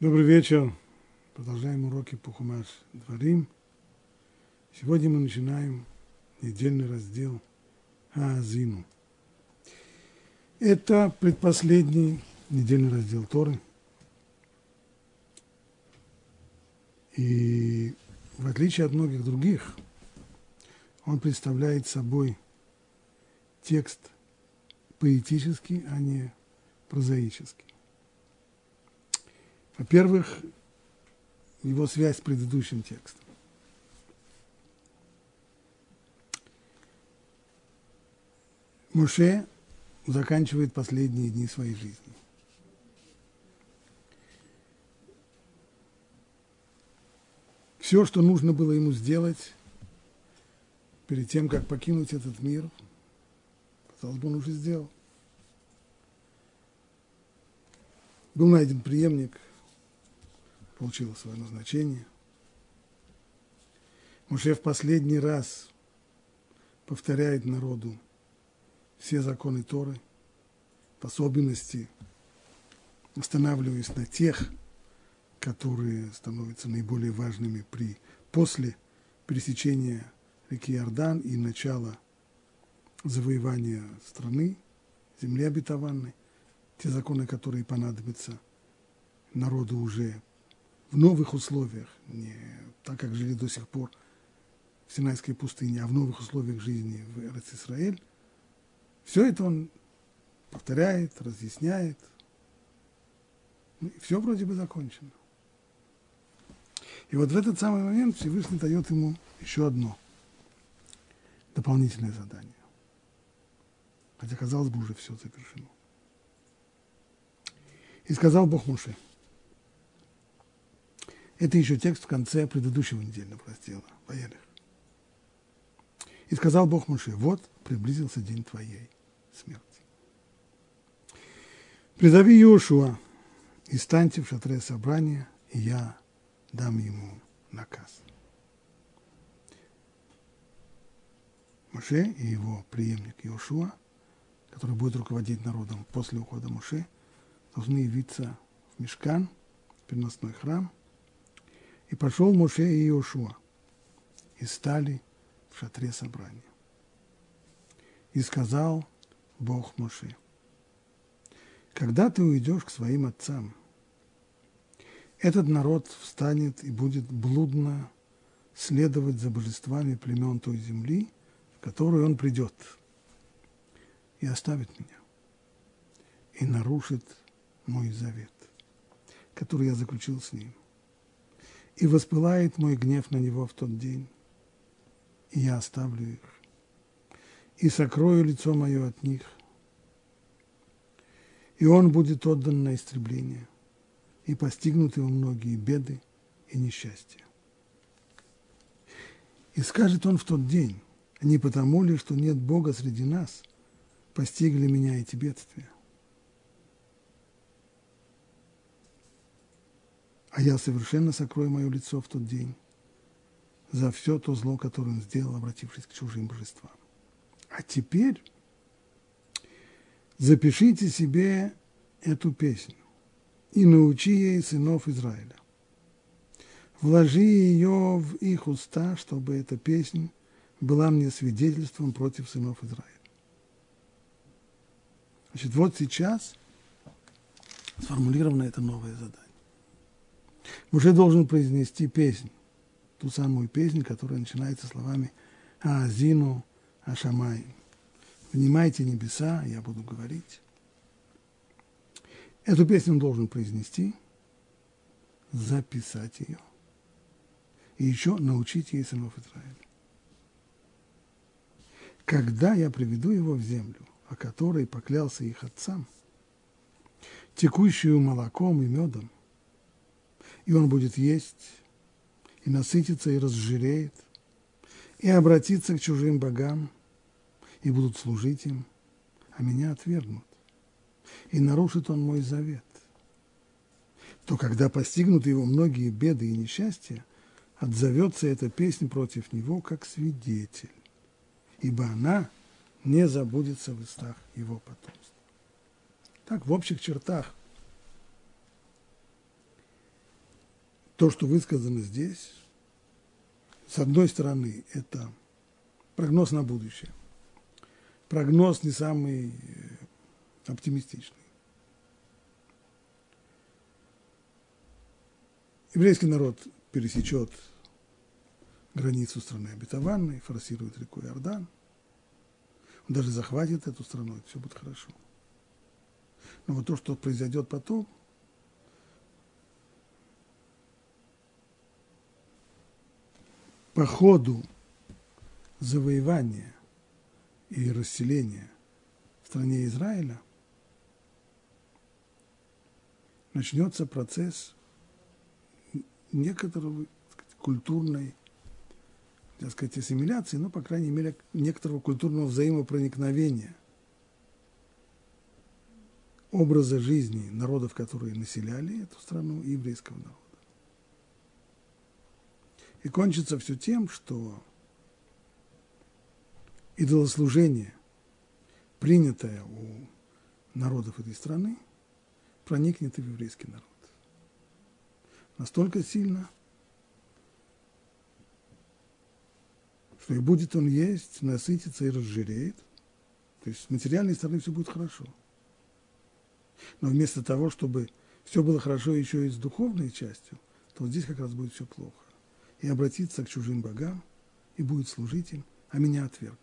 Добрый вечер. Продолжаем уроки по Хумаш Дворим. Сегодня мы начинаем недельный раздел Аазину. Это предпоследний недельный раздел Торы. И в отличие от многих других, он представляет собой текст поэтический, а не прозаический. Во-первых, его связь с предыдущим текстом. Муше заканчивает последние дни своей жизни. Все, что нужно было ему сделать перед тем, как покинуть этот мир, казалось бы, он уже сделал. Был найден преемник – получила свое назначение. Муше в последний раз повторяет народу все законы Торы, в особенности останавливаясь на тех, которые становятся наиболее важными при, после пересечения реки Иордан и начала завоевания страны, земли обетованной, те законы, которые понадобятся народу уже в новых условиях, не так, как жили до сих пор в Синайской пустыне, а в новых условиях жизни в Эрец-Исраэль, все это он повторяет, разъясняет. Ну, и все вроде бы закончено. И вот в этот самый момент Всевышний дает ему еще одно дополнительное задание. Хотя, казалось бы, уже все завершено. И сказал Бог Муше – это еще текст в конце предыдущего недельного раздела, Ваелих. И сказал Бог Моше, вот приблизился день твоей смерти. Призови Иошуа и станьте в шатре собрания, и я дам ему наказ. Моше и его преемник Иошуа, который будет руководить народом после ухода Моше, должны явиться в Мешкан, переносной храм – и пошел Моше и Иошуа, и стали в шатре собрания. И сказал Бог Моше, когда ты уйдешь к своим отцам, этот народ встанет и будет блудно следовать за божествами племен той земли, в которую он придет, и оставит меня, и нарушит мой завет, который я заключил с ним и воспылает мой гнев на него в тот день, и я оставлю их, и сокрою лицо мое от них, и он будет отдан на истребление, и постигнут его многие беды и несчастья. И скажет он в тот день, не потому ли, что нет Бога среди нас, постигли меня эти бедствия – а я совершенно сокрою мое лицо в тот день за все то зло, которое он сделал, обратившись к чужим божествам. А теперь запишите себе эту песню и научи ей сынов Израиля. Вложи ее в их уста, чтобы эта песня была мне свидетельством против сынов Израиля. Значит, вот сейчас сформулировано это новое задание. Муж должен произнести песню, ту самую песню, которая начинается словами «Аазину Ашамай». «Внимайте небеса, я буду говорить». Эту песню он должен произнести, записать ее и еще научить ей сынов Израиля. Когда я приведу его в землю, о которой поклялся их отцам, текущую молоком и медом – и он будет есть, и насытится, и разжиреет, и обратится к чужим богам, и будут служить им, а меня отвергнут. И нарушит он мой завет. То когда постигнут его многие беды и несчастья, отзовется эта песня против него как свидетель, ибо она не забудется в устах его потомства. Так, в общих чертах то, что высказано здесь, с одной стороны, это прогноз на будущее. Прогноз не самый э, оптимистичный. Еврейский народ пересечет границу страны обетованной, форсирует реку Иордан. Он даже захватит эту страну, и все будет хорошо. Но вот то, что произойдет потом, по ходу завоевания и расселения в стране Израиля начнется процесс некоторого сказать, культурной, так сказать, ассимиляции, но, по крайней мере, некоторого культурного взаимопроникновения образа жизни народов, которые населяли эту страну, еврейского народа. И кончится все тем, что идолослужение, принятое у народов этой страны, проникнет и в еврейский народ настолько сильно, что и будет он есть, насытиться и разжиреет. То есть с материальной стороны все будет хорошо. Но вместо того, чтобы все было хорошо еще и с духовной частью, то вот здесь как раз будет все плохо. И обратиться к чужим богам, и будет служить им, а меня отвергнут.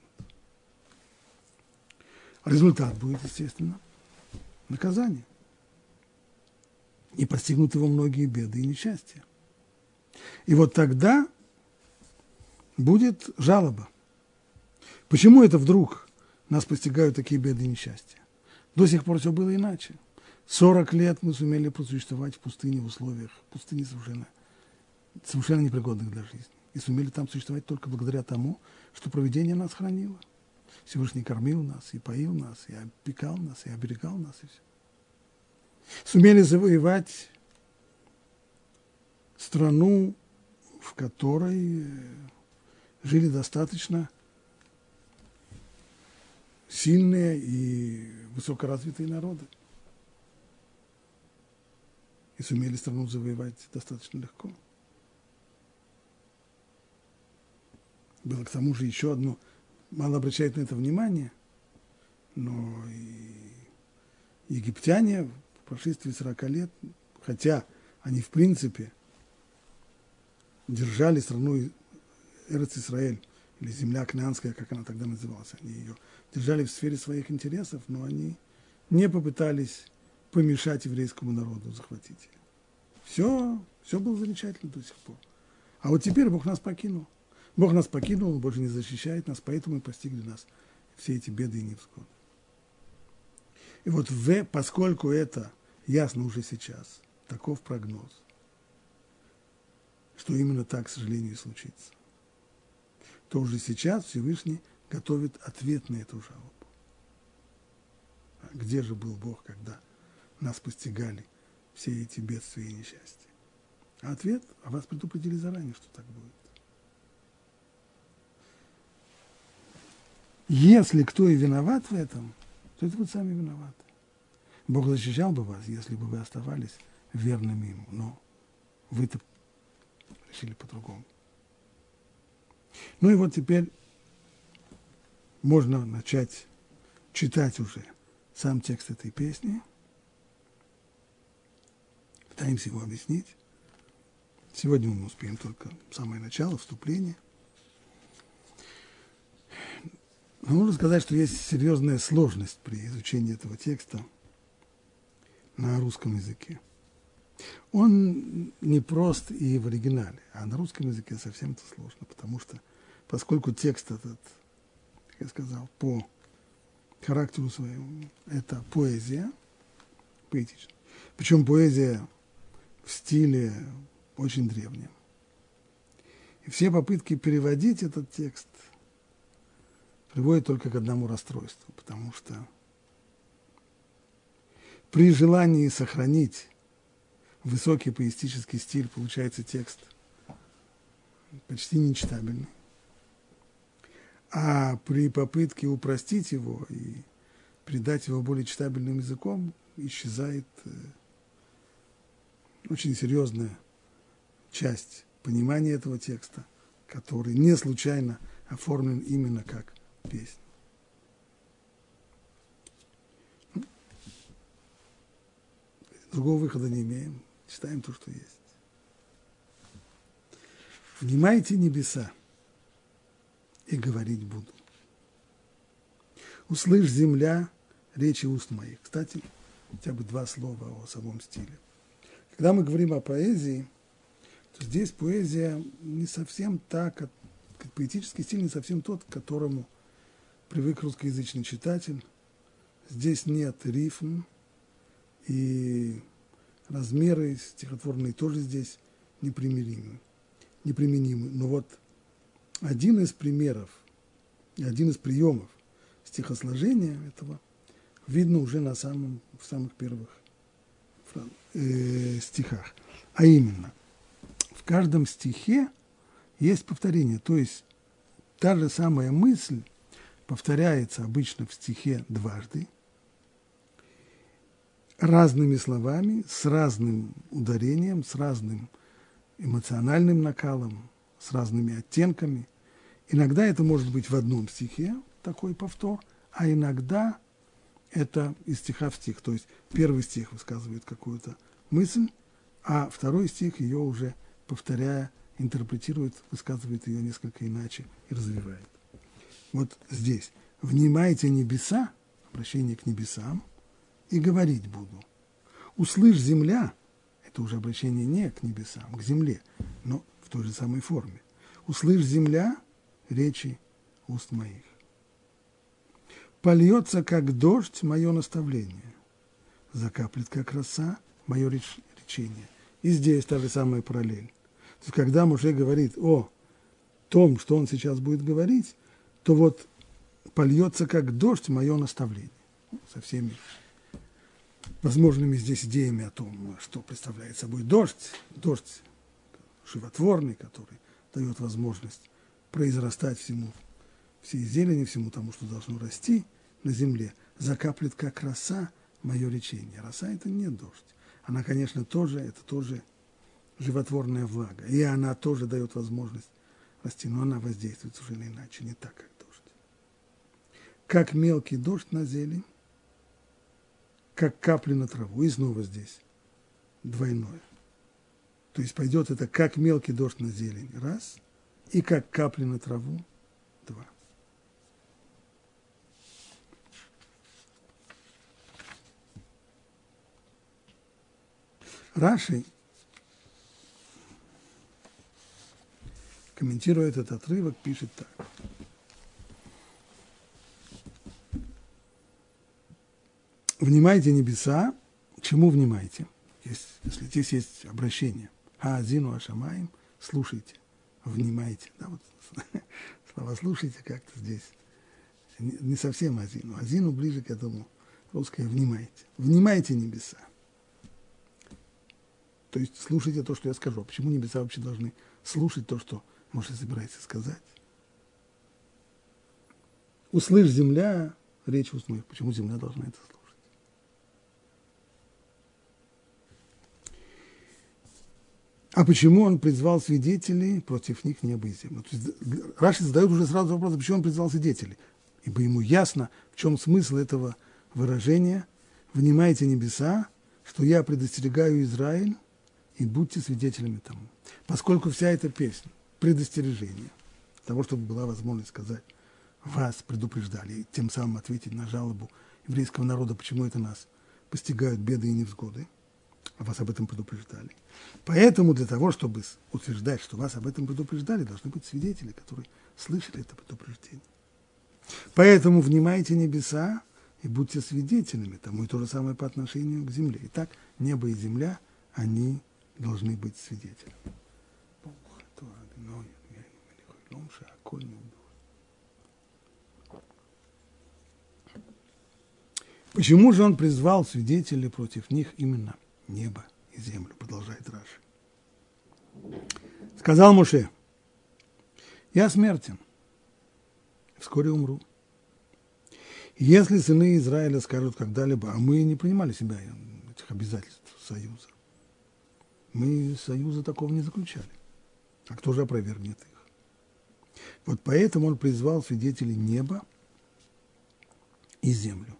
Результат будет, естественно, наказание – и постигнут его многие беды и несчастья. И вот тогда будет жалоба. Почему это вдруг нас постигают такие беды и несчастья? До сих пор все было иначе. 40 лет мы сумели просуществовать в пустыне в условиях пустыни совершенно, совершенно непригодных для жизни. И сумели там существовать только благодаря тому, что проведение нас хранило. Всевышний кормил нас, и поил нас, и опекал нас, и оберегал нас, и все сумели завоевать страну, в которой э, жили достаточно сильные и высокоразвитые народы. И сумели страну завоевать достаточно легко. Было к тому же еще одно, мало обращает на это внимание, но и египтяне прошествии 40 лет, хотя они в принципе держали страну Эрц Исраэль, или земля Кнаанская, как она тогда называлась, они ее держали в сфере своих интересов, но они не попытались помешать еврейскому народу захватить ее. Все, все было замечательно до сих пор. А вот теперь Бог нас покинул. Бог нас покинул, Он больше не защищает нас, поэтому и постигли нас все эти беды и невзгоды. И вот в, поскольку это ясно уже сейчас, таков прогноз, что именно так, к сожалению, и случится, то уже сейчас Всевышний готовит ответ на эту жалобу. А где же был Бог, когда нас постигали все эти бедствия и несчастья? А ответ, а вас предупредили заранее, что так будет. Если кто и виноват в этом, то это вы сами виноваты. Бог защищал бы вас, если бы вы оставались верными Ему, но вы-то решили по-другому. Ну и вот теперь можно начать читать уже сам текст этой песни. Пытаемся его объяснить. Сегодня мы успеем только самое начало, вступление. Но можно сказать, что есть серьезная сложность при изучении этого текста – на русском языке. Он не прост и в оригинале, а на русском языке совсем это сложно, потому что поскольку текст этот, как я сказал, по характеру своему, это поэзия, поэтичная. Причем поэзия в стиле очень древнем. И все попытки переводить этот текст приводят только к одному расстройству, потому что при желании сохранить высокий поэтический стиль получается текст почти нечитабельный. А при попытке упростить его и придать его более читабельным языком исчезает э, очень серьезная часть понимания этого текста, который не случайно оформлен именно как песня. Другого выхода не имеем. Читаем то, что есть. Внимайте небеса, и говорить буду. Услышь, земля, речи уст моих. Кстати, хотя бы два слова о самом стиле. Когда мы говорим о поэзии, то здесь поэзия не совсем так, поэтический стиль не совсем тот, к которому привык русскоязычный читатель. Здесь нет рифм, и размеры стихотворные тоже здесь непримиримы, неприменимы. Но вот один из примеров, один из приемов стихосложения этого видно уже на самом, в самых первых э, стихах. А именно, в каждом стихе есть повторение, то есть та же самая мысль повторяется обычно в стихе дважды, разными словами, с разным ударением, с разным эмоциональным накалом, с разными оттенками. Иногда это может быть в одном стихе, такой повтор, а иногда это из стиха в стих. То есть первый стих высказывает какую-то мысль, а второй стих ее уже повторяя, интерпретирует, высказывает ее несколько иначе и развивает. Вот здесь. «Внимайте небеса», обращение к небесам, и говорить буду. «Услышь земля», это уже обращение не к небесам, к земле, но в той же самой форме. «Услышь земля» речи уст моих. Польется, как дождь, мое наставление. Закаплет, как роса, мое речение. И здесь та же самая параллель. То есть, когда Муше говорит о том, что он сейчас будет говорить, то вот польется, как дождь, мое наставление. Со всеми возможными здесь идеями о том, что представляет собой дождь. Дождь животворный, который дает возможность произрастать всему, всей зелени, всему тому, что должно расти на земле. Закаплет, как роса, мое речение. Роса – это не дождь. Она, конечно, тоже, это тоже животворная влага. И она тоже дает возможность расти, но она воздействует совершенно иначе, не так, как. Как мелкий дождь на зелень, как капли на траву. И снова здесь двойное. То есть пойдет это как мелкий дождь на зелень, раз, и как капли на траву, два. Раши, комментируя этот отрывок, пишет так. Внимайте небеса, чему внимайте? Есть, если здесь есть обращение. Аазину Ашамаем, слушайте, внимайте. Да, вот, слова слушайте как-то здесь. Не, не совсем Азину. Азину ближе к этому русское внимайте. Внимайте небеса. То есть слушайте то, что я скажу. Почему небеса вообще должны слушать то, что Моше собирается сказать? Услышь земля, речь уст моих. Почему земля должна это слушать? А почему он призвал свидетелей против них небо и землю? То есть Раши задает уже сразу вопрос, почему он призвал свидетелей? Ибо ему ясно, в чем смысл этого выражения. Внимайте небеса, что я предостерегаю Израиль, и будьте свидетелями тому. Поскольку вся эта песня – предостережение того, чтобы была возможность сказать, вас предупреждали, и тем самым ответить на жалобу еврейского народа, почему это нас постигают беды и невзгоды – вас об этом предупреждали. Поэтому для того, чтобы утверждать, что вас об этом предупреждали, должны быть свидетели, которые слышали это предупреждение. Поэтому внимайте небеса и будьте свидетелями тому, и то же самое по отношению к земле. Итак, небо и земля, они должны быть свидетелями. Почему же он призвал свидетелей против них именно – небо и землю, продолжает Раши. Сказал Муше, я смертен, вскоре умру. Если сыны Израиля скажут когда-либо, а мы не принимали себя этих обязательств союза, Мы союза такого не заключали. А кто же опровергнет их? Вот поэтому он призвал свидетелей неба и землю.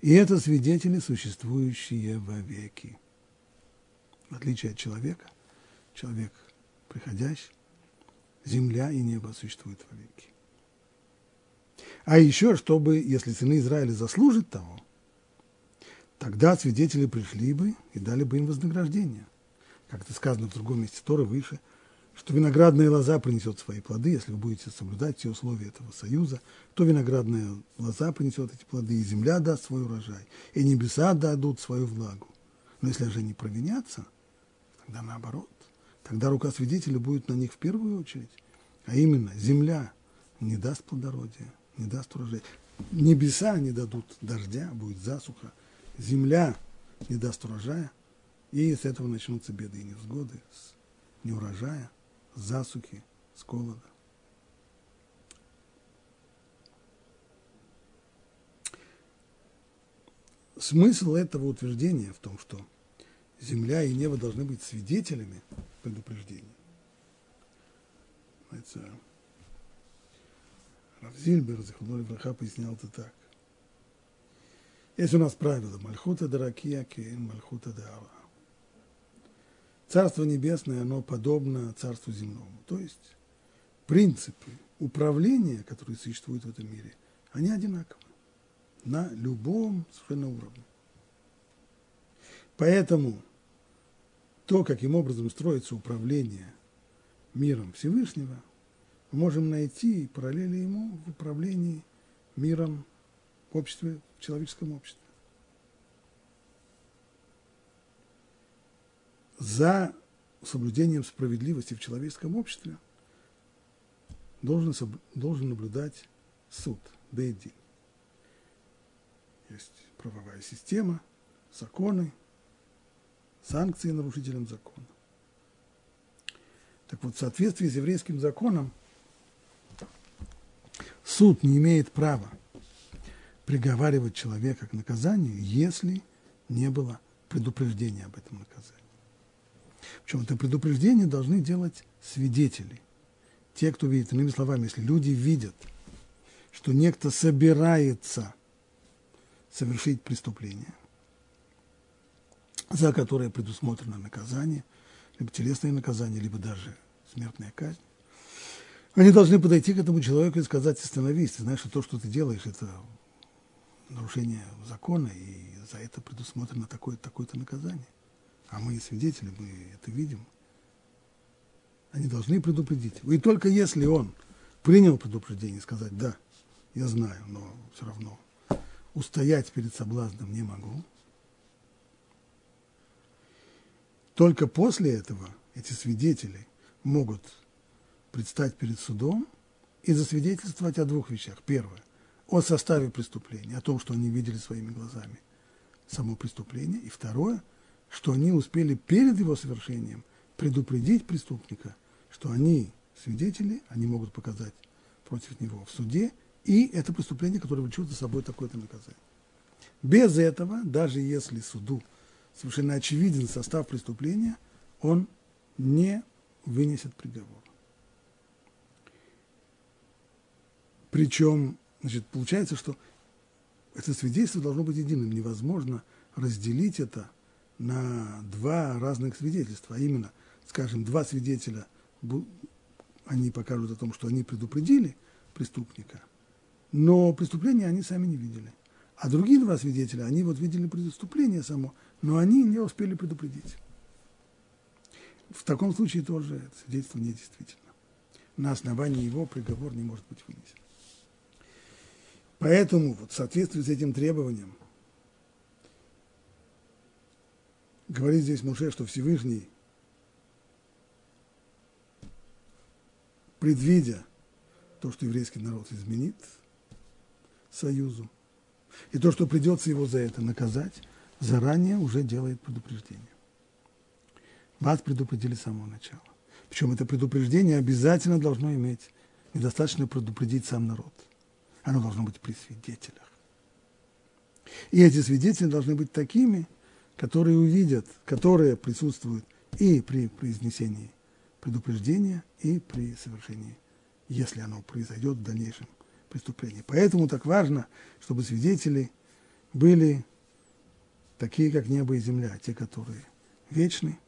И это свидетели, существующие вовеки. В отличие от человека, человек приходящий, земля и небо существуют вовеки. А еще, чтобы, если сыны Израиля заслужат того, тогда свидетели пришли бы и дали бы им вознаграждение. Как это сказано в другом месте Торы выше, что виноградная лоза принесет свои плоды, если вы будете соблюдать все условия этого союза, то виноградная лоза принесет эти плоды, и земля даст свой урожай, и небеса дадут свою влагу. Но если же не провинятся, тогда наоборот. Тогда рука свидетеля будет на них в первую очередь. А именно, земля не даст плодородия, не даст урожая. Небеса не дадут дождя, будет засуха. Земля не даст урожая. И с этого начнутся беды и невзгоды, с неурожая, засухи, с голода. Смысл этого утверждения в том, что земля и небо должны быть свидетелями предупреждения. Это Равзильбер, Захудной Враха, пояснял это так. Есть у нас правило Мальхута Даракия Кен Мальхута Дара. Царство Небесное, оно подобно Царству Земному. То есть принципы управления, которые существуют в этом мире, они одинаковы на любом совершенно уровне. Поэтому то, каким образом строится управление миром Всевышнего, мы можем найти параллели ему в управлении миром в обществе, в человеческом обществе. За соблюдением справедливости в человеческом обществе должен, должен наблюдать суд, Бейдин. Есть правовая система, законы, санкции нарушителям закона. Так вот, в соответствии с еврейским законом, суд не имеет права приговаривать человека к наказанию, если не было предупреждения об этом наказании. Причем это предупреждение должны делать свидетели. Те, кто видит, иными словами, если люди видят, что некто собирается совершить преступление, за которое предусмотрено наказание, либо телесное наказание, либо даже смертная казнь, они должны подойти к этому человеку и сказать, остановись, ты знаешь, что то, что ты делаешь, это нарушение закона, и за это предусмотрено такое-то такое наказание. А мы свидетели, мы это видим. Они должны предупредить. И только если он принял предупреждение, сказать, да, я знаю, но все равно устоять перед соблазном не могу, только после этого эти свидетели могут предстать перед судом и засвидетельствовать о двух вещах. Первое – о составе преступления, о том, что они видели своими глазами само преступление. И второе, что они успели перед его совершением предупредить преступника, что они свидетели, они могут показать против него в суде, и это преступление, которое влечет за собой такое-то наказание. Без этого, даже если суду совершенно очевиден состав преступления, он не вынесет приговор. Причем, значит, получается, что это свидетельство должно быть единым. Невозможно разделить это на два разных свидетельства. А именно, скажем, два свидетеля, они покажут о том, что они предупредили преступника, но преступление они сами не видели. А другие два свидетеля, они вот видели преступление само, но они не успели предупредить. В таком случае тоже свидетельство недействительно. На основании его приговор не может быть вынесен. Поэтому вот в соответствии с этим требованием говорит здесь Муше, что Всевышний, предвидя то, что еврейский народ изменит союзу, и то, что придется его за это наказать, заранее уже делает предупреждение. Вас предупредили с самого начала. Причем это предупреждение обязательно должно иметь, недостаточно предупредить сам народ – оно должно быть при свидетелях. И эти свидетели должны быть такими, которые увидят, которые присутствуют и при произнесении предупреждения, и при совершении, если оно произойдет в дальнейшем преступлении. Поэтому так важно, чтобы свидетели были такие, как небо и земля, те, которые вечны,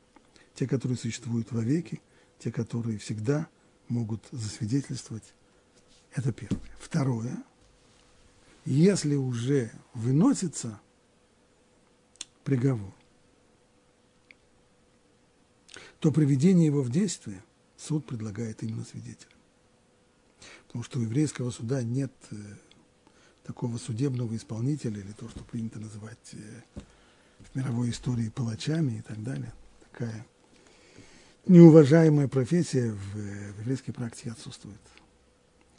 те, которые существуют вовеки, те, которые всегда могут засвидетельствовать. Это первое. Второе. Если уже выносится приговор, то приведение его в действие суд предлагает именно свидетелям. Потому что у еврейского суда нет э, такого судебного исполнителя, или то, что принято называть э, в мировой истории палачами и так далее. Такая неуважаемая профессия в, э, в еврейской практике отсутствует.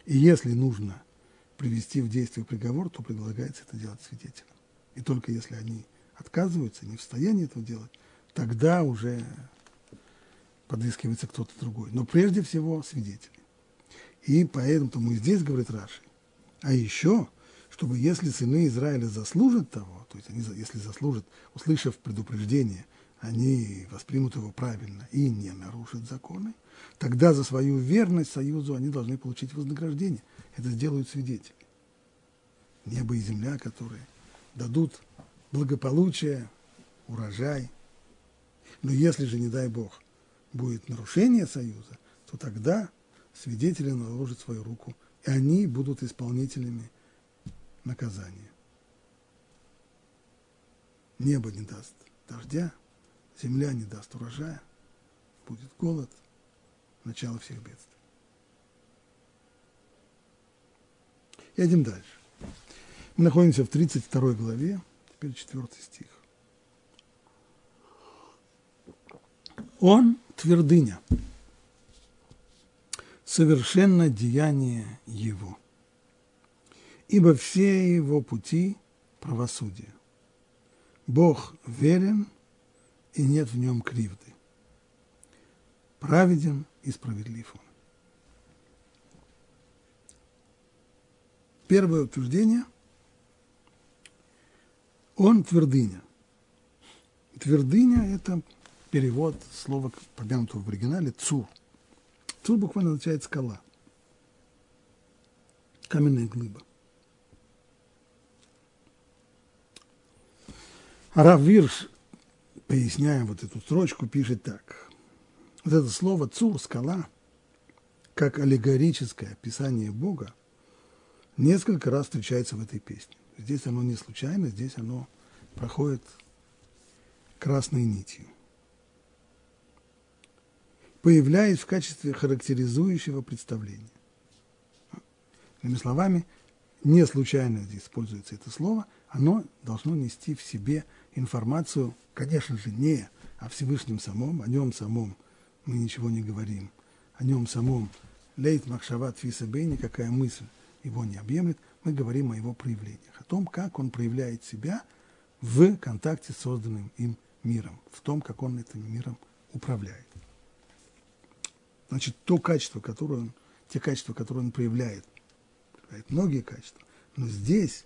И если нужно привести в действие приговор, то предлагается это делать свидетелям. И только если они отказываются, не в состоянии этого делать, тогда уже подыскивается кто-то другой. Но прежде всего свидетели. И поэтому и здесь говорит Раши. А еще, чтобы если сыны Израиля заслужат того, то есть они, если заслужат, услышав предупреждение, они воспримут его правильно и не нарушат законы, тогда за свою верность союзу они должны получить вознаграждение. Это сделают свидетели. Небо и земля, которые дадут благополучие, урожай. Но если же, не дай Бог, будет нарушение союза, то тогда свидетели наложат свою руку, и они будут исполнителями наказания. Небо не даст дождя, земля не даст урожая, будет голод, начало всех бедствий. Едем дальше. Мы находимся в 32 главе, теперь 4 стих. Он твердыня, совершенно деяние его, ибо все его пути – правосудие. Бог верен, и нет в нем кривды. Праведен и справедлив он. Первое утверждение – он твердыня. Твердыня – это перевод слова, помянутого в оригинале, цур. Цур буквально означает скала, каменная глыба. А Рав Вирш, поясняя вот эту строчку, пишет так. Вот это слово «цур», «скала», как аллегорическое описание Бога, несколько раз встречается в этой песне. Здесь оно не случайно, здесь оно проходит красной нитью появляясь в качестве характеризующего представления. Иными словами, не случайно здесь используется это слово, оно должно нести в себе информацию, конечно же, не о Всевышнем самом, о нем самом мы ничего не говорим, о нем самом лейт махшават фисабей, никакая мысль его не объемлет, мы говорим о его проявлениях, том, как он проявляет себя в контакте с созданным им миром, в том, как он этим миром управляет. Значит, то качество, которое он, те качества, которые он проявляет, проявляет многие качества, но здесь,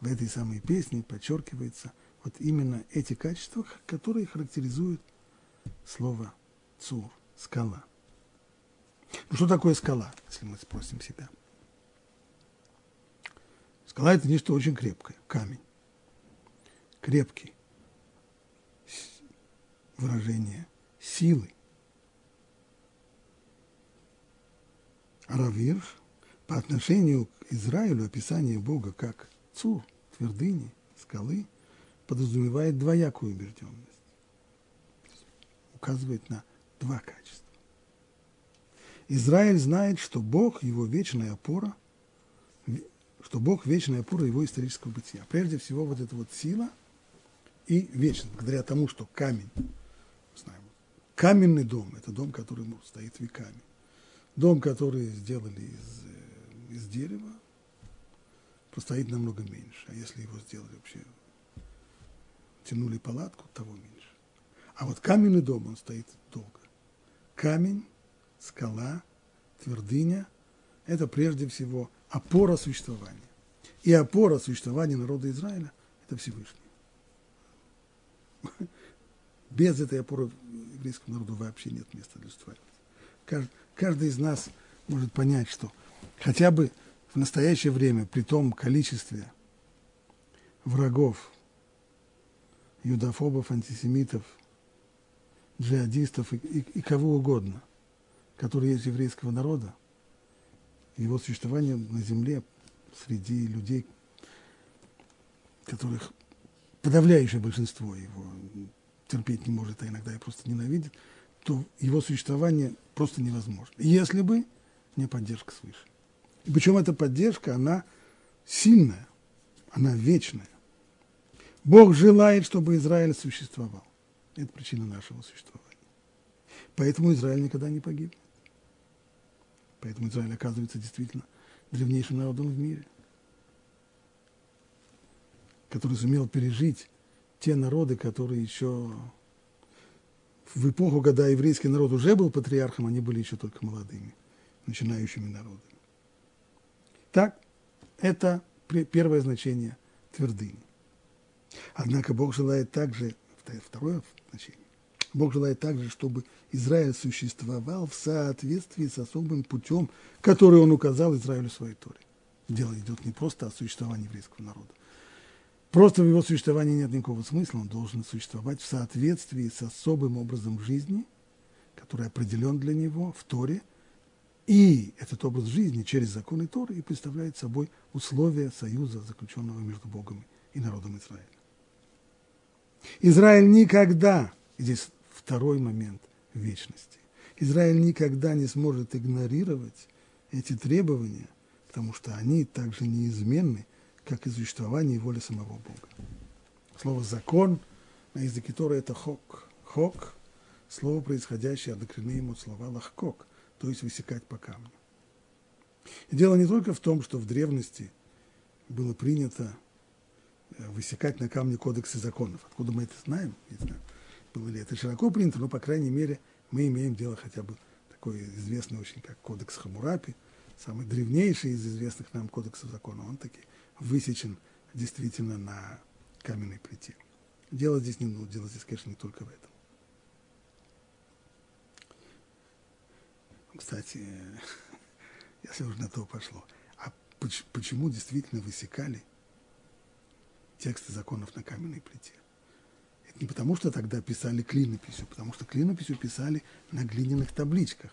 в этой самой песне, подчеркивается вот именно эти качества, которые характеризуют слово цур, скала. Ну что такое скала, если мы спросим себя? Скала – это нечто очень крепкое, камень. Крепкий. Выражение силы, Равирш по отношению к Израилю описание Бога как цур, твердыни, скалы, подразумевает двоякую убежденность. Указывает на два качества. Израиль знает, что Бог – его вечная опора, что Бог – вечная опора его исторического бытия. Прежде всего, вот эта вот сила и вечность, благодаря тому, что камень, знаем, каменный дом – это дом, который стоит веками. Дом, который сделали из, э, из дерева, простоит намного меньше. А если его сделали вообще, тянули палатку, того меньше. А вот каменный дом, он стоит долго. Камень, скала, твердыня – это прежде всего опора существования. И опора существования народа Израиля – это Всевышний. Без этой опоры еврейскому народу вообще нет места для существования. Каждый, каждый из нас может понять, что хотя бы в настоящее время при том количестве врагов, юдофобов, антисемитов, джихадистов и, и, и кого угодно, которые есть еврейского народа, его существование на земле среди людей, которых подавляющее большинство его терпеть не может, а иногда и просто ненавидит, то его существование просто невозможно. Если бы не поддержка свыше. И причем эта поддержка, она сильная, она вечная. Бог желает, чтобы Израиль существовал. Это причина нашего существования. Поэтому Израиль никогда не погибнет. Поэтому Израиль оказывается действительно древнейшим народом в мире, который сумел пережить те народы, которые еще в эпоху, когда еврейский народ уже был патриархом, они были еще только молодыми, начинающими народами. Так, это первое значение твердыни. Однако Бог желает также, второе значение, Бог желает также, чтобы Израиль существовал в соответствии с особым путем, который он указал Израилю в своей Торе. Дело идет не просто о существовании еврейского народа. Просто в его существовании нет никакого смысла, он должен существовать в соответствии с особым образом жизни, который определен для него в Торе, и этот образ жизни через законы Торы и представляет собой условия союза, заключенного между Богом и народом Израиля. Израиль никогда, здесь второй момент вечности, Израиль никогда не сможет игнорировать эти требования, потому что они также неизменны, как и существование и самого Бога. Слово «закон» на языке Тора – это «хок». «Хок» – слово, происходящее от ему слова «лахкок», то есть высекать по камню. И дело не только в том, что в древности было принято э, высекать на камне кодексы законов. Откуда мы это знаем? Не знаю, было ли это широко принято, но, по крайней мере, мы имеем дело хотя бы такой известный очень, как кодекс Хамурапи, самый древнейший из известных нам кодексов закона. Он таки высечен действительно на каменной плите. Дело здесь не, ну, дело здесь, конечно, не только в этом. Кстати, если уже на то пошло, а почему действительно высекали тексты законов на каменной плите? Это не потому, что тогда писали клинописью, потому что клинописью писали на глиняных табличках.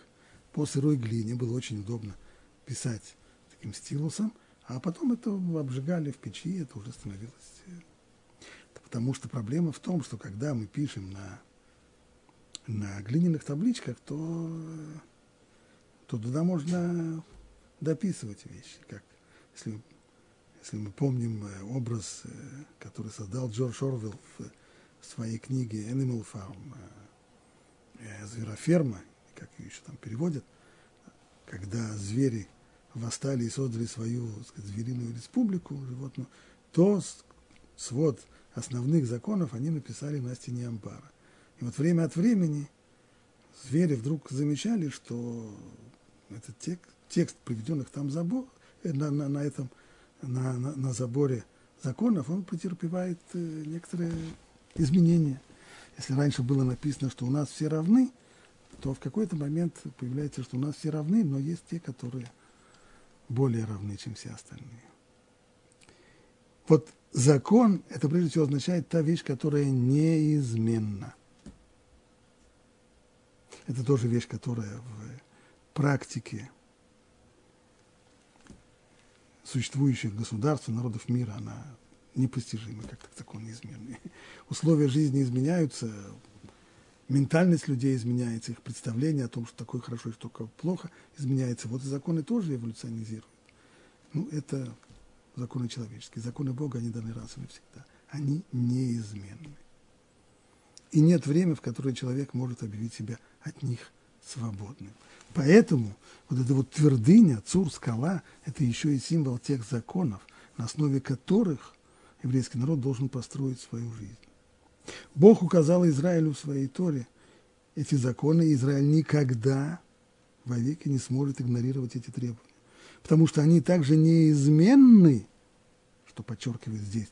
По сырой глине было очень удобно писать таким стилусом, а потом это обжигали в печи, это уже становилось... Э, потому что проблема в том, что когда мы пишем на, на глиняных табличках, то то туда можно дописывать вещи, как если, если мы помним э, образ, э, который создал Джордж Орвелл в своей книге Animal Farm, э, звероферма, как ее еще там переводят, когда звери восстали и создали свою сказать, звериную республику животную, то свод основных законов они написали на стене амбара. И вот время от времени звери вдруг замечали, что этот текст, текст приведенных там забор, э, на, на, на этом, на, на, на заборе законов, он претерпевает э, некоторые изменения. Если раньше было написано, что у нас все равны, то в какой-то момент появляется, что у нас все равны, но есть те, которые более равны, чем все остальные. Вот закон, это прежде всего означает та вещь, которая неизменна. Это тоже вещь, которая в практике существующих государств и народов мира, она непостижима, как закон неизменный. Условия жизни изменяются, ментальность людей изменяется, их представление о том, что такое хорошо и что такое плохо, изменяется. Вот и законы тоже эволюционизируют. Ну, это законы человеческие. Законы Бога, они даны раз и навсегда. Они неизменны. И нет времени, в которое человек может объявить себя от них свободным. Поэтому вот эта вот твердыня, цур, скала, это еще и символ тех законов, на основе которых еврейский народ должен построить свою жизнь. Бог указал Израилю в своей Торе эти законы, и Израиль никогда вовеки не сможет игнорировать эти требования. Потому что они также неизменны, что подчеркивает здесь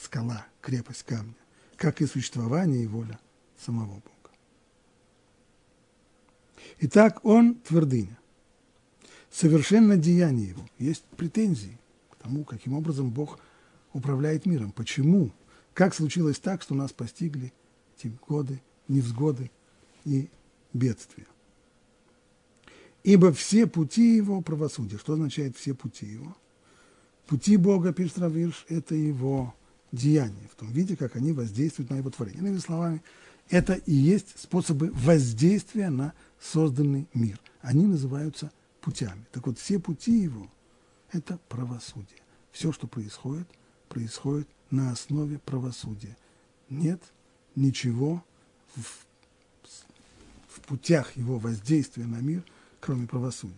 скала, крепость камня, как и существование и воля самого Бога. Итак, он твердыня. Совершенно деяние его. Есть претензии тому, каким образом Бог управляет миром. Почему? Как случилось так, что нас постигли эти годы, невзгоды и бедствия? Ибо все пути его правосудия. Что означает все пути его? Пути Бога, пишет Равирш, это его деяния, в том виде, как они воздействуют на его творение. Иными словами, это и есть способы воздействия на созданный мир. Они называются путями. Так вот, все пути его – это правосудие. Все, что происходит, происходит на основе правосудия. Нет ничего в, в путях его воздействия на мир, кроме правосудия.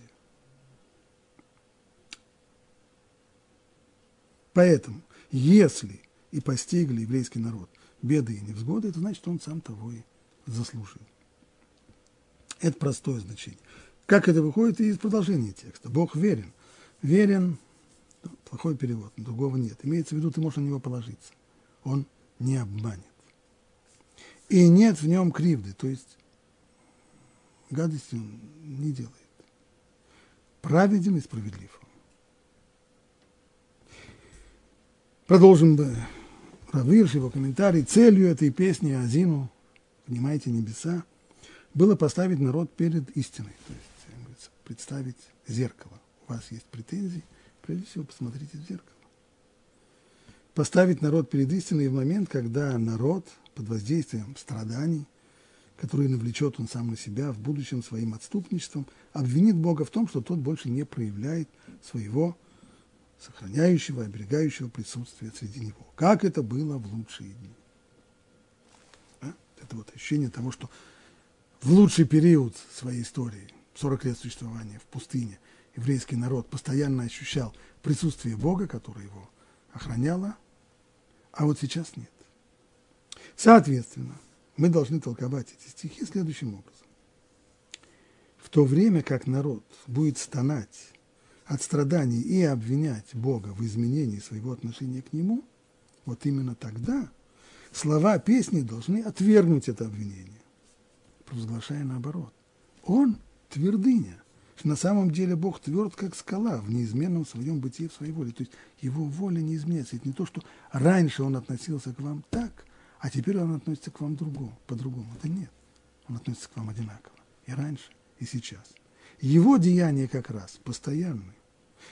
Поэтому, если и постигли еврейский народ беды и невзгоды, это значит, он сам того и заслужил. Это простое значение. Как это выходит из продолжения текста? Бог верен. Верен, плохой перевод, другого нет. Имеется в виду, ты можешь на него положиться. Он не обманет. И нет в нем кривды, то есть гадости он не делает. Праведен и справедлив. Продолжим бы Равирш, его комментарий. Целью этой песни Азину, понимаете, небеса, было поставить народ перед истиной. То есть, представить зеркало. Вас есть претензии, прежде всего посмотрите в зеркало. Поставить народ перед истиной в момент, когда народ под воздействием страданий, которые навлечет он сам на себя в будущем своим отступничеством, обвинит Бога в том, что тот больше не проявляет своего сохраняющего, оберегающего присутствия среди него. Как это было в лучшие дни. А? Это вот ощущение того, что в лучший период своей истории, 40 лет существования в пустыне, еврейский народ постоянно ощущал присутствие Бога, которое его охраняло, а вот сейчас нет. Соответственно, мы должны толковать эти стихи следующим образом. В то время как народ будет стонать от страданий и обвинять Бога в изменении своего отношения к Нему, вот именно тогда слова песни должны отвергнуть это обвинение, провозглашая наоборот. Он твердыня, что на самом деле Бог тверд, как скала, в неизменном своем бытии, в своей воле. То есть его воля не изменяется. Это не то, что раньше он относился к вам так, а теперь он относится к вам другому, по-другому. Это нет. Он относится к вам одинаково. И раньше, и сейчас. Его деяния как раз постоянны.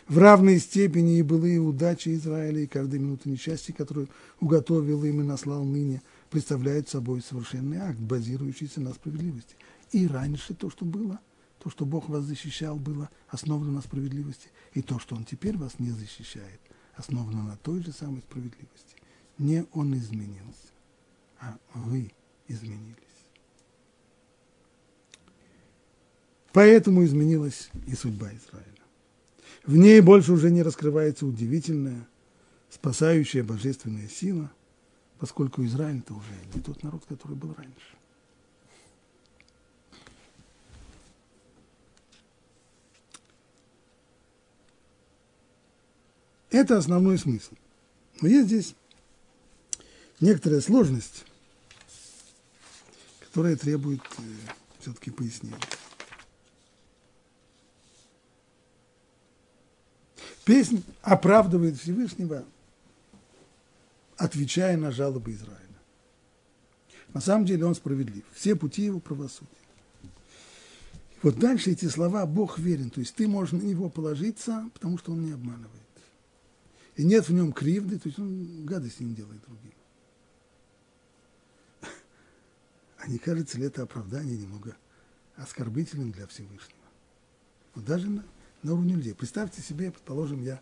В равной степени и былые удачи Израиля и каждой минуты несчастья, которую уготовил им и наслал ныне, представляют собой совершенный акт, базирующийся на справедливости. И раньше то, что было, то, что Бог вас защищал, было основано на справедливости. И то, что Он теперь вас не защищает, основано на той же самой справедливости. Не Он изменился, а вы изменились. Поэтому изменилась и судьба Израиля. В ней больше уже не раскрывается удивительная, спасающая божественная сила, поскольку Израиль это уже не тот народ, который был раньше. Это основной смысл. Но есть здесь некоторая сложность, которая требует э, все-таки пояснения. Песнь оправдывает Всевышнего, отвечая на жалобы Израиля. На самом деле он справедлив. Все пути его правосудия. Вот дальше эти слова «Бог верен», то есть ты можешь на него положиться, потому что он не обманывает. И нет в нем кривды, то есть он гадости не делает другим. А не кажется ли это оправдание немного оскорбительным для Всевышнего? Но даже на, на уровне людей. Представьте себе, предположим, я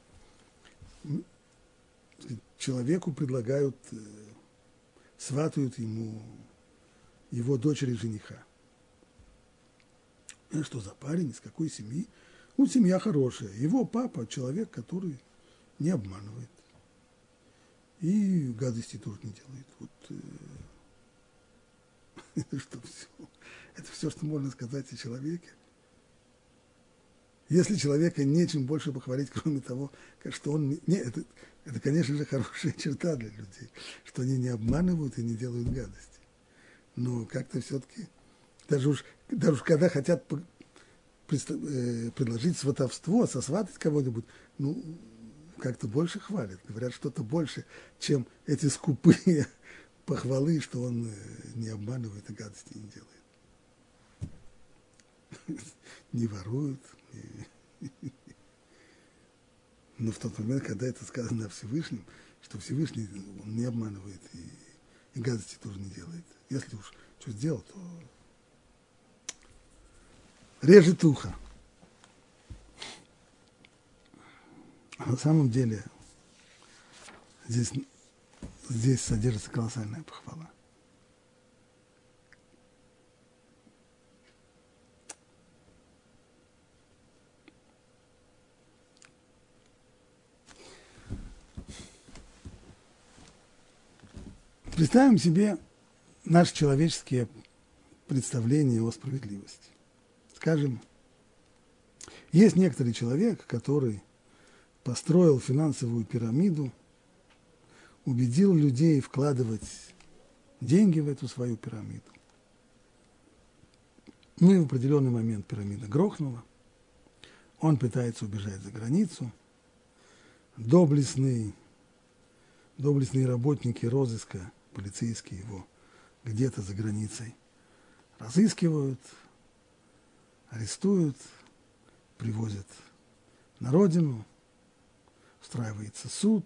человеку предлагают, э, сватают ему его дочери жениха. А что за парень, из какой семьи? Ну, семья хорошая. Его папа человек, который не обманывает. И гадости тоже не делает. Вот, э, это что все? Это все, что можно сказать о человеке. Если человека нечем больше похвалить, кроме того, что он... Не, это, это, конечно же, хорошая черта для людей, что они не обманывают и не делают гадости. но как-то все-таки, даже уж, даже уж когда хотят э, предложить сватовство, сосватать кого-нибудь, ну, как-то больше хвалят, говорят что-то больше, чем эти скупые похвалы, что он э, не обманывает и гадости не делает. Не ворует. Но в тот момент, когда это сказано о Всевышнем, что Всевышний он не обманывает и, и гадости тоже не делает. Если уж что сделал, то режет ухо. На самом деле здесь, здесь содержится колоссальная похвала. Представим себе наши человеческие представления о справедливости. Скажем, есть некоторый человек, который построил финансовую пирамиду, убедил людей вкладывать деньги в эту свою пирамиду. Ну и в определенный момент пирамида грохнула. Он пытается убежать за границу. Доблестный, доблестные работники розыска полицейские его где-то за границей разыскивают, арестуют, привозят на родину, устраивается суд,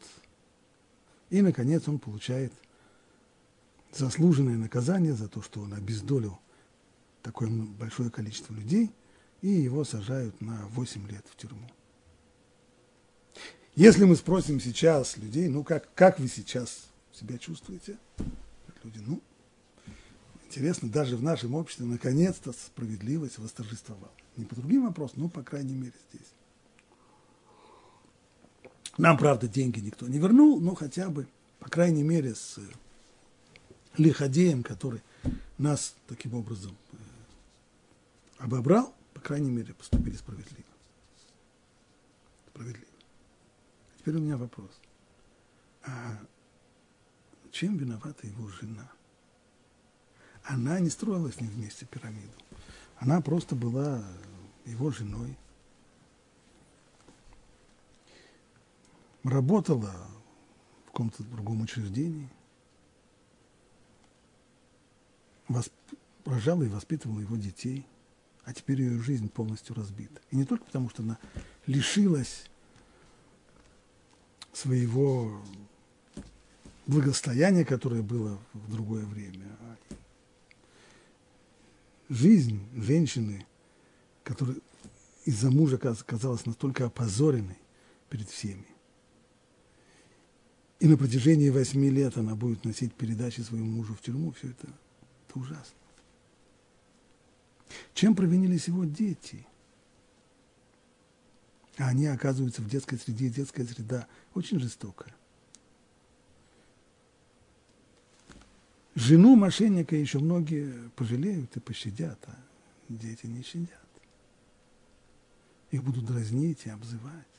и, наконец, он получает заслуженное наказание за то, что он обездолил такое большое количество людей, и его сажают на 8 лет в тюрьму. Если мы спросим сейчас людей, ну как, как вы сейчас себя чувствуете? Люди, ну, интересно, даже в нашем обществе наконец-то справедливость восторжествовала. Не по другим вопросам, но, по крайней мере, здесь. Нам, правда, деньги никто не вернул, но хотя бы, по крайней мере, с лиходеем, который нас таким образом э, обобрал, по крайней мере, поступили справедливо. Справедливо. Теперь у меня вопрос. А чем виновата его жена? Она не строила с ним вместе пирамиду. Она просто была его женой. Работала в каком-то другом учреждении. Восп... Рожала и воспитывала его детей. А теперь ее жизнь полностью разбита. И не только потому, что она лишилась своего благостояние, которое было в другое время. А жизнь женщины, которая из-за мужа казалась настолько опозоренной перед всеми. И на протяжении восьми лет она будет носить передачи своему мужу в тюрьму. Все это, это ужасно. Чем провинились его дети? А они оказываются в детской среде. Детская среда очень жестокая. Жену мошенника еще многие пожалеют и пощадят, а дети не щадят. Их будут дразнить и обзывать.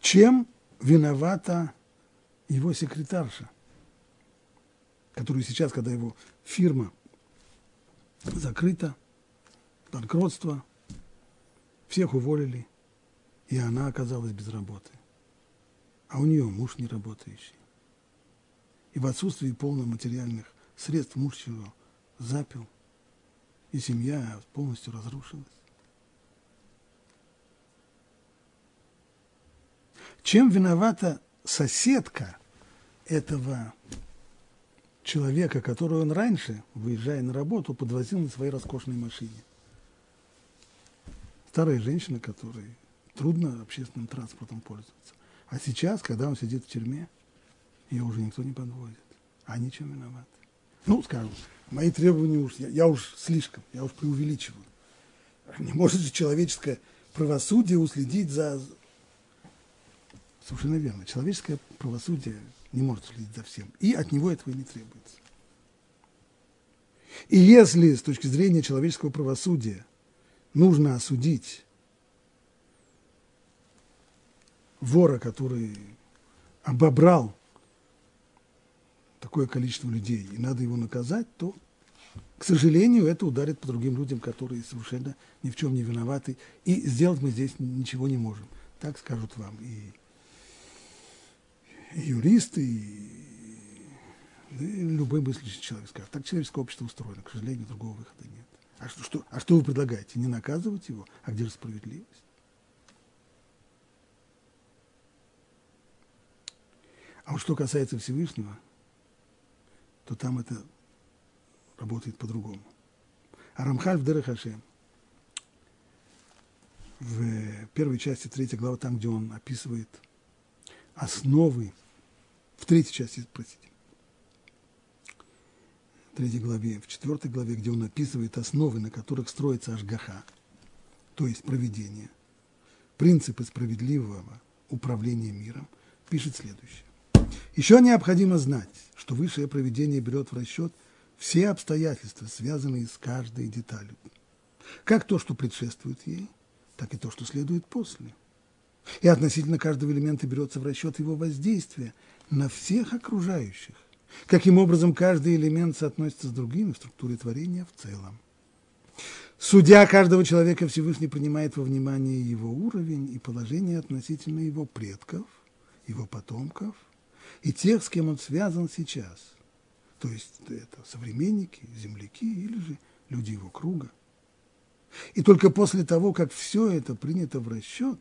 Чем виновата его секретарша, которую сейчас, когда его фирма закрыта, банкротство, всех уволили, и она оказалась без работы а у нее муж не работающий. И в отсутствии полных материальных средств муж его запил, и семья полностью разрушилась. Чем виновата соседка этого человека, которую он раньше, выезжая на работу, подвозил на своей роскошной машине? Старая женщина, которой трудно общественным транспортом пользоваться. А сейчас, когда он сидит в тюрьме, ее уже никто не подвозит. А они чем виноваты? Ну, скажем, мои требования уж, я, я уж слишком, я уж преувеличиваю. Не может же человеческое правосудие уследить за... Совершенно верно. Человеческое правосудие не может следить за всем. И от него этого и не требуется. И если с точки зрения человеческого правосудия нужно осудить вора, который обобрал такое количество людей, и надо его наказать, то, к сожалению, это ударит по другим людям, которые совершенно ни в чем не виноваты, и сделать мы здесь ничего не можем. Так скажут вам и, юристы, и, любой мыслящий человек скажет. Так человеческое общество устроено, к сожалению, другого выхода нет. А что, что, а что вы предлагаете? Не наказывать его? А где же справедливость? А вот что касается Всевышнего, то там это работает по-другому. А Рамхаль в Дерехаше, в первой части третьей главы, там, где он описывает основы, в третьей части, простите, в третьей главе, в четвертой главе, где он описывает основы, на которых строится Ашгаха, то есть проведение, принципы справедливого управления миром, пишет следующее. Еще необходимо знать, что высшее проведение берет в расчет все обстоятельства, связанные с каждой деталью. Как то, что предшествует ей, так и то, что следует после. И относительно каждого элемента берется в расчет его воздействие на всех окружающих. Каким образом каждый элемент соотносится с другим в структуре творения в целом. Судья каждого человека Всевышний принимает во внимание его уровень и положение относительно его предков, его потомков и тех, с кем он связан сейчас. То есть это современники, земляки или же люди его круга. И только после того, как все это принято в расчет,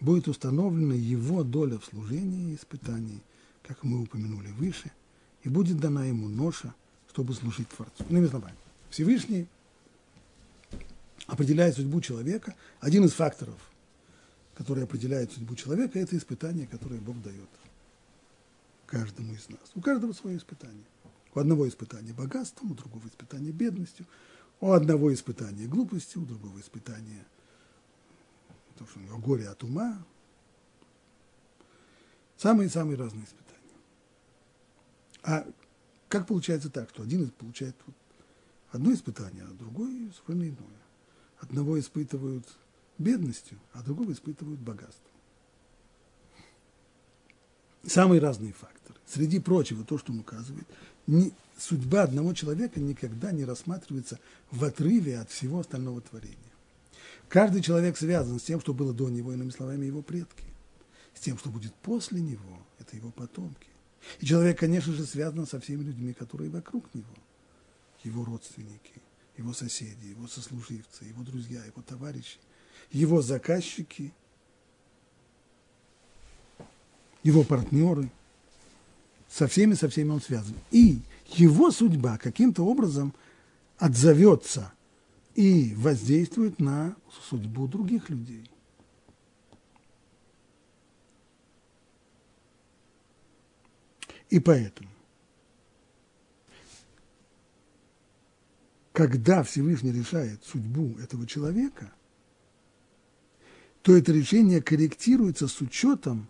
будет установлена его доля в служении и испытании, как мы упомянули выше, и будет дана ему ноша, чтобы служить Творцу. Иными словами, Всевышний определяет судьбу человека. Один из факторов, который определяет судьбу человека, это испытание, которое Бог дает каждому из нас. У каждого свое испытание. У одного испытания богатством, у другого испытания бедностью, у одного испытания глупостью, у другого испытания то, что у него горе от ума. Самые-самые разные испытания. А как получается так, что один получает одно испытание, а другой совершенно иное. Одного испытывают бедностью, а другого испытывают богатством. Самые разные факторы. Среди прочего, то, что он указывает, не, судьба одного человека никогда не рассматривается в отрыве от всего остального творения. Каждый человек связан с тем, что было до него, иными словами, его предки. С тем, что будет после него, это его потомки. И человек, конечно же, связан со всеми людьми, которые вокруг него. Его родственники, его соседи, его сослуживцы, его друзья, его товарищи, его заказчики, его партнеры. Со всеми, со всеми он связан. И его судьба каким-то образом отзовется и воздействует на судьбу других людей. И поэтому, когда Всевышний решает судьбу этого человека, то это решение корректируется с учетом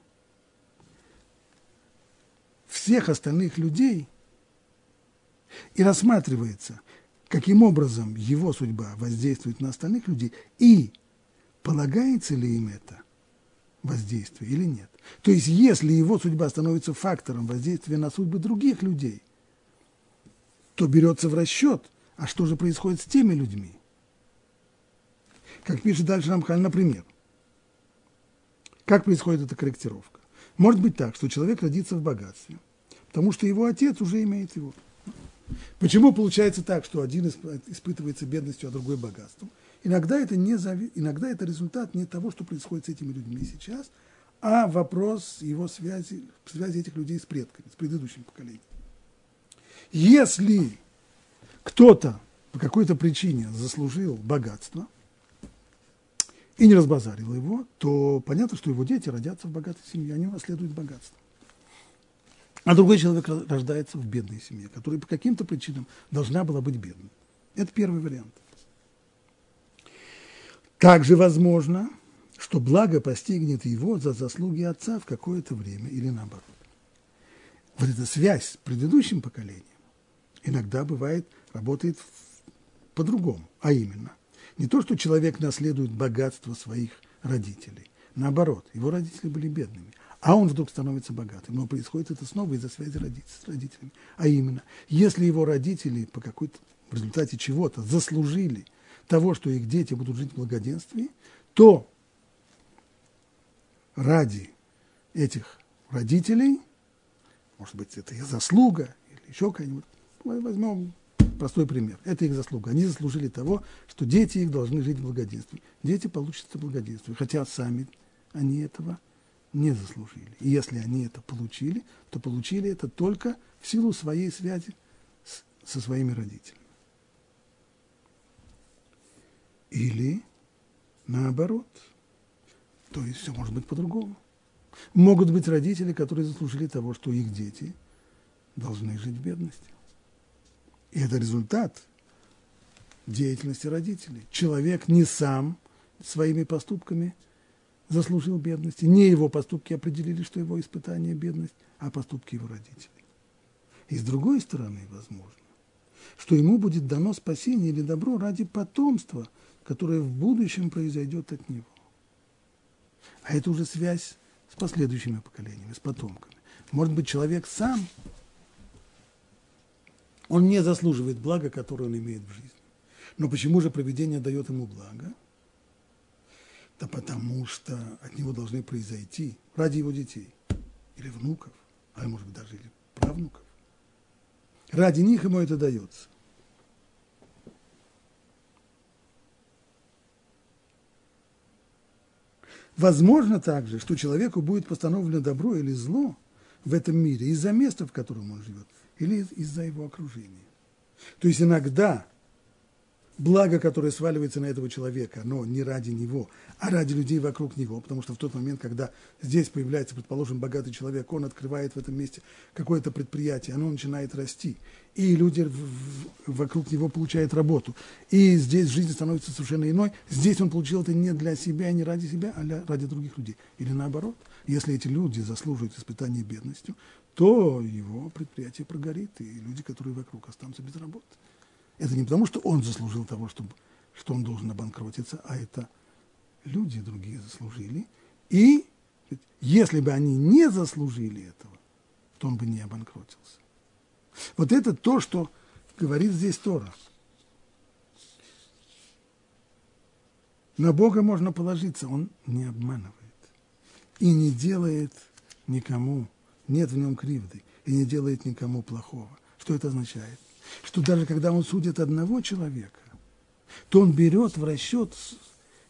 всех остальных людей и рассматривается, каким образом его судьба воздействует на остальных людей и полагается ли им это воздействие или нет. То есть, если его судьба становится фактором воздействия на судьбы других людей, то берется в расчет, а что же происходит с теми людьми. Как пишет дальше Рамхаль, например, как происходит эта корректировка? Может быть так, что человек родится в богатстве, потому что его отец уже имеет его. Почему получается так, что один испытывается бедностью, а другой богатством? Иногда это, не зави... Иногда это результат не того, что происходит с этими людьми сейчас, а вопрос его связи, связи этих людей с предками, с предыдущим поколением. Если кто-то по какой-то причине заслужил богатство и не разбазарил его, то понятно, что его дети родятся в богатой семье, они наследуют богатство. А другой человек рождается в бедной семье, которая по каким-то причинам должна была быть бедной. Это первый вариант. Также возможно, что благо постигнет его за заслуги отца в какое-то время или наоборот. Вот эта связь с предыдущим поколением иногда бывает, работает по-другому, а именно, не то, что человек наследует богатство своих родителей, наоборот, его родители были бедными, а он вдруг становится богатым. Но происходит это снова из-за связи с родителями. А именно, если его родители по какой-то в результате чего-то заслужили того, что их дети будут жить в благоденствии, то ради этих родителей, может быть, это их заслуга или еще какая-нибудь, возьмем простой пример. Это их заслуга. Они заслужили того, что дети их должны жить в благоденствии. Дети получат это благоденствие, хотя сами они этого не заслужили. И если они это получили, то получили это только в силу своей связи с, со своими родителями. Или наоборот. То есть все может быть по-другому. Могут быть родители, которые заслужили того, что их дети должны жить в бедности. И это результат деятельности родителей. Человек не сам своими поступками заслужил бедности. Не его поступки определили, что его испытание – бедность, а поступки его родителей. И с другой стороны, возможно, что ему будет дано спасение или добро ради потомства, которое в будущем произойдет от него. А это уже связь с последующими поколениями, с потомками. Может быть, человек сам он не заслуживает блага, которое он имеет в жизни. Но почему же проведение дает ему благо? Да потому что от него должны произойти ради его детей или внуков, а может быть даже или правнуков. Ради них ему это дается. Возможно также, что человеку будет постановлено добро или зло в этом мире из-за места, в котором он живет – или из-за его окружения. То есть иногда благо, которое сваливается на этого человека, но не ради него, а ради людей вокруг него, потому что в тот момент, когда здесь появляется, предположим, богатый человек, он открывает в этом месте какое-то предприятие, оно начинает расти, и люди вокруг него получают работу, и здесь жизнь становится совершенно иной, здесь он получил это не для себя, не ради себя, а ради других людей. Или наоборот, если эти люди заслуживают испытания бедностью, то его предприятие прогорит, и люди, которые вокруг, останутся без работы. Это не потому, что он заслужил того, чтобы, что он должен обанкротиться, а это люди другие заслужили. И если бы они не заслужили этого, то он бы не обанкротился. Вот это то, что говорит здесь Тора. На Бога можно положиться, Он не обманывает и не делает никому, нет в нем кривды, и не делает никому плохого. Что это означает? Что даже когда он судит одного человека, то он берет в расчет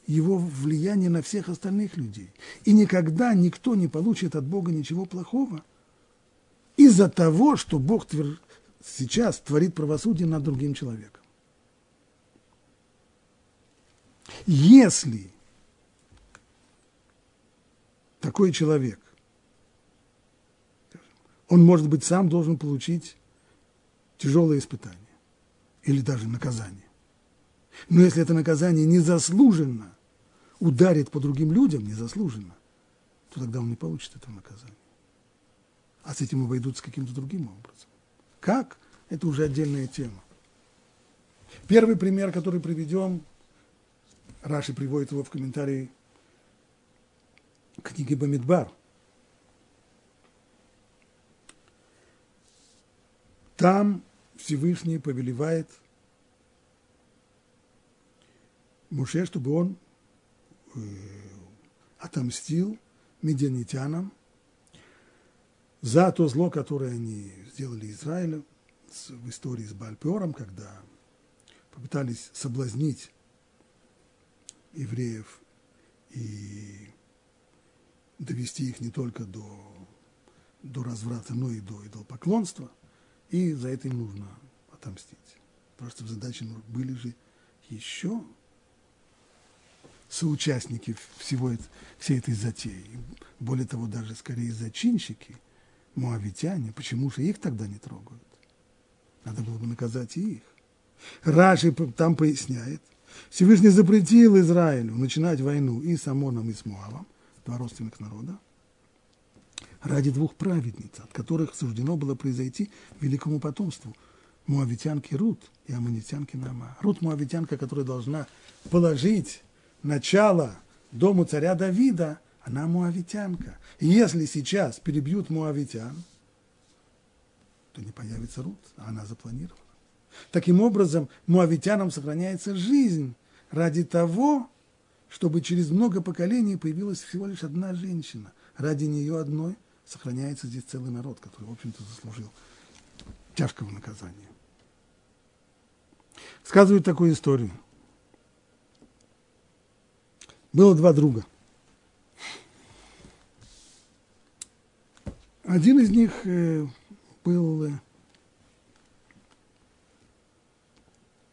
его влияние на всех остальных людей. И никогда никто не получит от Бога ничего плохого из-за того, что Бог твер... сейчас творит правосудие над другим человеком. Если такой человек, он, может быть, сам должен получить тяжелое испытание или даже наказание. Но если это наказание незаслуженно ударит по другим людям, незаслуженно, то тогда он не получит этого наказания. А с этим обойдутся каким-то другим образом. Как? Это уже отдельная тема. Первый пример, который приведем, Раши приводит его в комментарии книги Бамидбар – Там Всевышний повелевает Муше, чтобы он э, отомстил медианитянам за то зло, которое они сделали Израилю в истории с Бальпеором, когда попытались соблазнить евреев и довести их не только до, до разврата, но и до идолопоклонства – и за это им нужно отомстить. Просто в задаче были же еще соучастники всего всей этой затеи. Более того, даже скорее зачинщики, муавитяне. Почему же их тогда не трогают? Надо было бы наказать и их. Раши там поясняет. Всевышний запретил Израилю начинать войну и с Амоном, и с Муавом, два родственных народа, ради двух праведниц, от которых суждено было произойти великому потомству – муавитянки Рут и аммонитянки Нама. Рут – муавитянка, которая должна положить начало дому царя Давида она муавитянка. И если сейчас перебьют муавитян, то не появится Рут, а она запланирована. Таким образом, муавитянам сохраняется жизнь ради того, чтобы через много поколений появилась всего лишь одна женщина. Ради нее одной сохраняется здесь целый народ, который, в общем-то, заслужил тяжкого наказания. Сказывают такую историю. Было два друга. Один из них э, был э,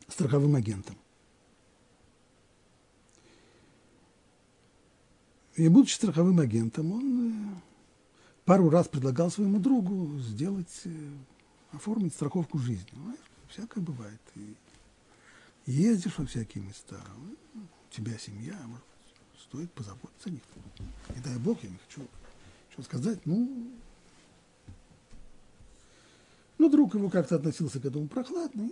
страховым агентом. И будучи страховым агентом, он пару раз предлагал своему другу сделать, оформить страховку жизни. Знаешь, всякое бывает. И ездишь во всякие места, у тебя семья, может, стоит позаботиться о них. Не дай бог, я не хочу что сказать, ну, ну, друг его как-то относился к этому прохладно.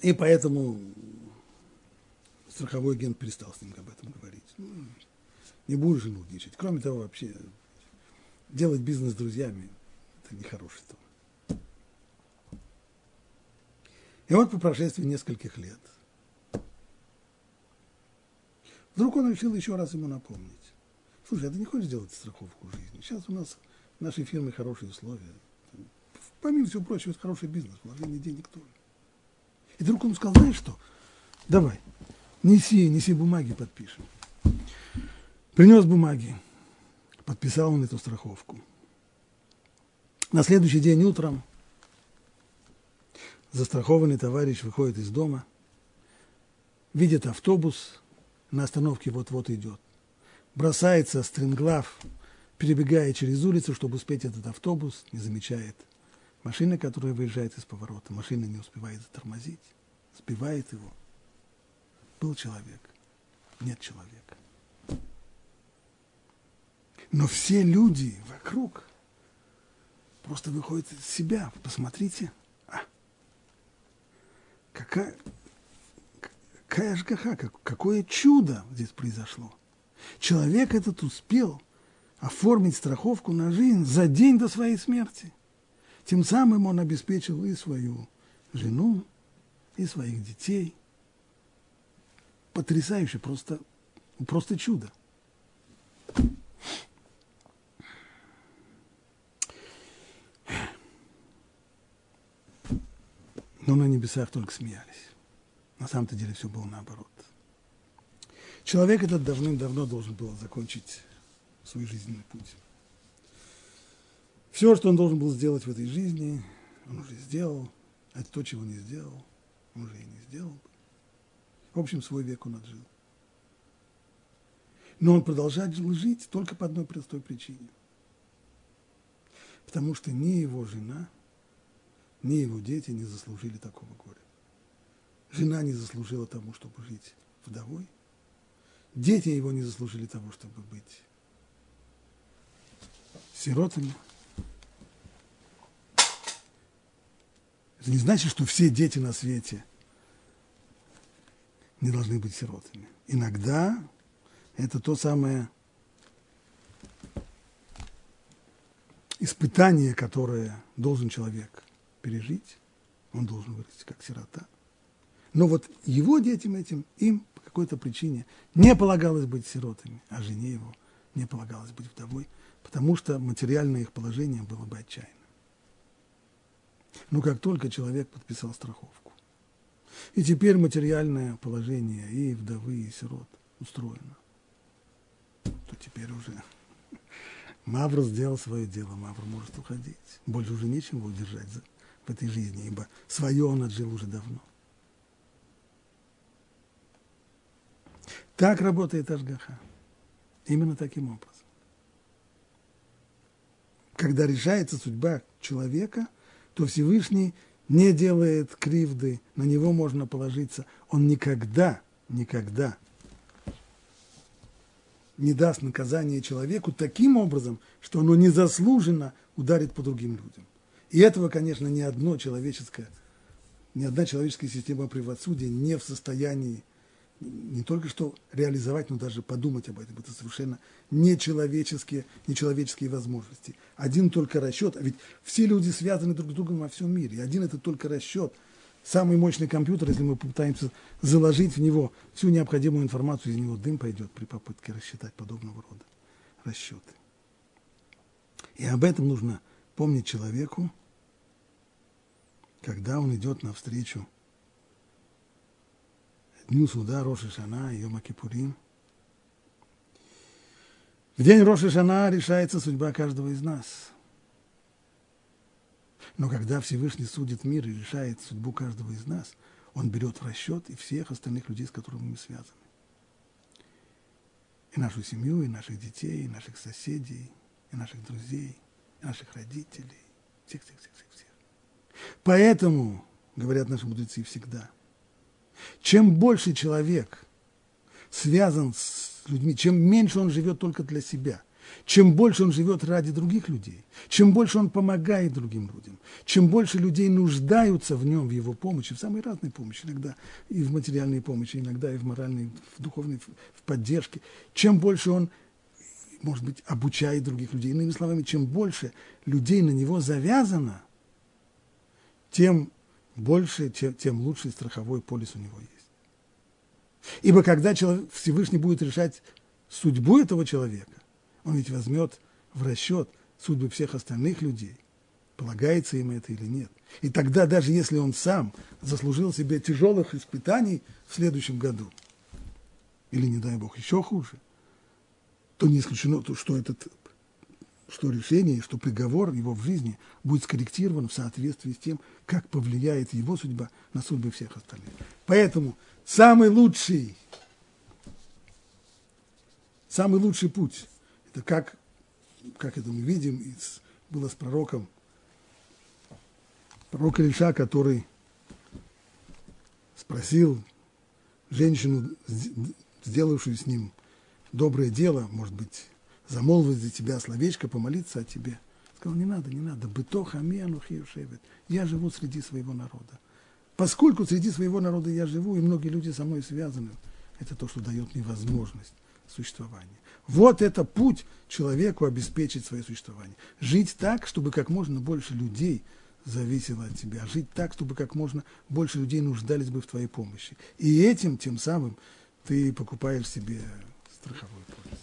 И поэтому страховой агент перестал с ним об этом говорить. Не будешь жену ничать. Кроме того, вообще делать бизнес с друзьями – это нехороший тон. И вот по прошествии нескольких лет вдруг он решил еще раз ему напомнить. Слушай, а ты не хочешь сделать страховку жизни? Сейчас у нас в нашей фирме хорошие условия. Помимо всего прочего, это хороший бизнес, вложение денег тоже. И вдруг он сказал, знаешь что, давай, неси, неси бумаги, подпишем. Принес бумаги, подписал он эту страховку. На следующий день утром застрахованный товарищ выходит из дома, видит автобус, на остановке вот-вот идет бросается стремглав, перебегая через улицу, чтобы успеть этот автобус, не замечает машины, которая выезжает из поворота. Машина не успевает затормозить, сбивает его. Был человек, нет человека. Но все люди вокруг просто выходят из себя. Посмотрите, а, какая, какая ЖКХ, какое чудо здесь произошло. Человек этот успел оформить страховку на жизнь за день до своей смерти. Тем самым он обеспечил и свою жену, и своих детей. Потрясающе, просто, просто чудо. Но на небесах только смеялись. На самом-то деле все было наоборот. Человек этот давным-давно должен был закончить свой жизненный путь. Все, что он должен был сделать в этой жизни, он уже сделал, а то, чего не сделал, он уже и не сделал. В общем, свой век он отжил. Но он продолжает жить только по одной простой причине. Потому что ни его жена, ни его дети не заслужили такого горя. Жена не заслужила тому, чтобы жить вдовой – Дети его не заслужили того, чтобы быть сиротами. Это не значит, что все дети на свете не должны быть сиротами. Иногда это то самое испытание, которое должен человек пережить. Он должен вырасти как сирота. Но вот его детям этим, им какой-то причине не полагалось быть сиротами, а жене его не полагалось быть вдовой, потому что материальное их положение было бы отчаянным. Но как только человек подписал страховку, и теперь материальное положение и вдовы, и сирот устроено, то теперь уже Мавр сделал свое дело, Мавр может уходить. Больше уже нечем его удержать в этой жизни, ибо свое он отжил уже давно. Так работает Ашгаха. Именно таким образом. Когда решается судьба человека, то Всевышний не делает кривды, на него можно положиться. Он никогда, никогда не даст наказание человеку таким образом, что оно незаслуженно ударит по другим людям. И этого, конечно, ни одно человеческое, ни одна человеческая система правосудия не в состоянии не только что реализовать, но даже подумать об этом. Это совершенно нечеловеческие, нечеловеческие возможности. Один только расчет, а ведь все люди связаны друг с другом во всем мире. Один это только расчет. Самый мощный компьютер, если мы попытаемся заложить в него всю необходимую информацию, из него дым пойдет при попытке рассчитать подобного рода расчеты. И об этом нужно помнить человеку, когда он идет навстречу дню суда Роши Шана и Йома Кипурим. В день Роши Шана решается судьба каждого из нас. Но когда Всевышний судит мир и решает судьбу каждого из нас, он берет в расчет и всех остальных людей, с которыми мы связаны. И нашу семью, и наших детей, и наших соседей, и наших друзей, и наших родителей. Всех, всех, всех, всех. Поэтому, говорят наши мудрецы всегда – чем больше человек связан с людьми, чем меньше он живет только для себя, чем больше он живет ради других людей, чем больше он помогает другим людям, чем больше людей нуждаются в нем, в его помощи, в самой разной помощи, иногда и в материальной помощи, иногда и в моральной, в духовной, в поддержке, чем больше он, может быть, обучает других людей. Иными словами, чем больше людей на него завязано, тем больше, тем, тем лучше страховой полис у него есть. Ибо когда человек, Всевышний будет решать судьбу этого человека, он ведь возьмет в расчет судьбы всех остальных людей, полагается им это или нет. И тогда, даже если он сам заслужил себе тяжелых испытаний в следующем году, или, не дай бог, еще хуже, то не исключено, что этот что решение, что приговор его в жизни будет скорректирован в соответствии с тем, как повлияет его судьба на судьбы всех остальных. Поэтому самый лучший, самый лучший путь, это как, как это мы видим, из, было с пророком, пророк Ильша, который спросил женщину, сделавшую с ним доброе дело, может быть, замолвить за тебя словечко, помолиться о тебе. Сказал, не надо, не надо. Быто хамиану хиюшевет. Я живу среди своего народа. Поскольку среди своего народа я живу, и многие люди со мной связаны, это то, что дает мне возможность существования. Вот это путь человеку обеспечить свое существование. Жить так, чтобы как можно больше людей зависело от тебя. Жить так, чтобы как можно больше людей нуждались бы в твоей помощи. И этим, тем самым, ты покупаешь себе страховой полис.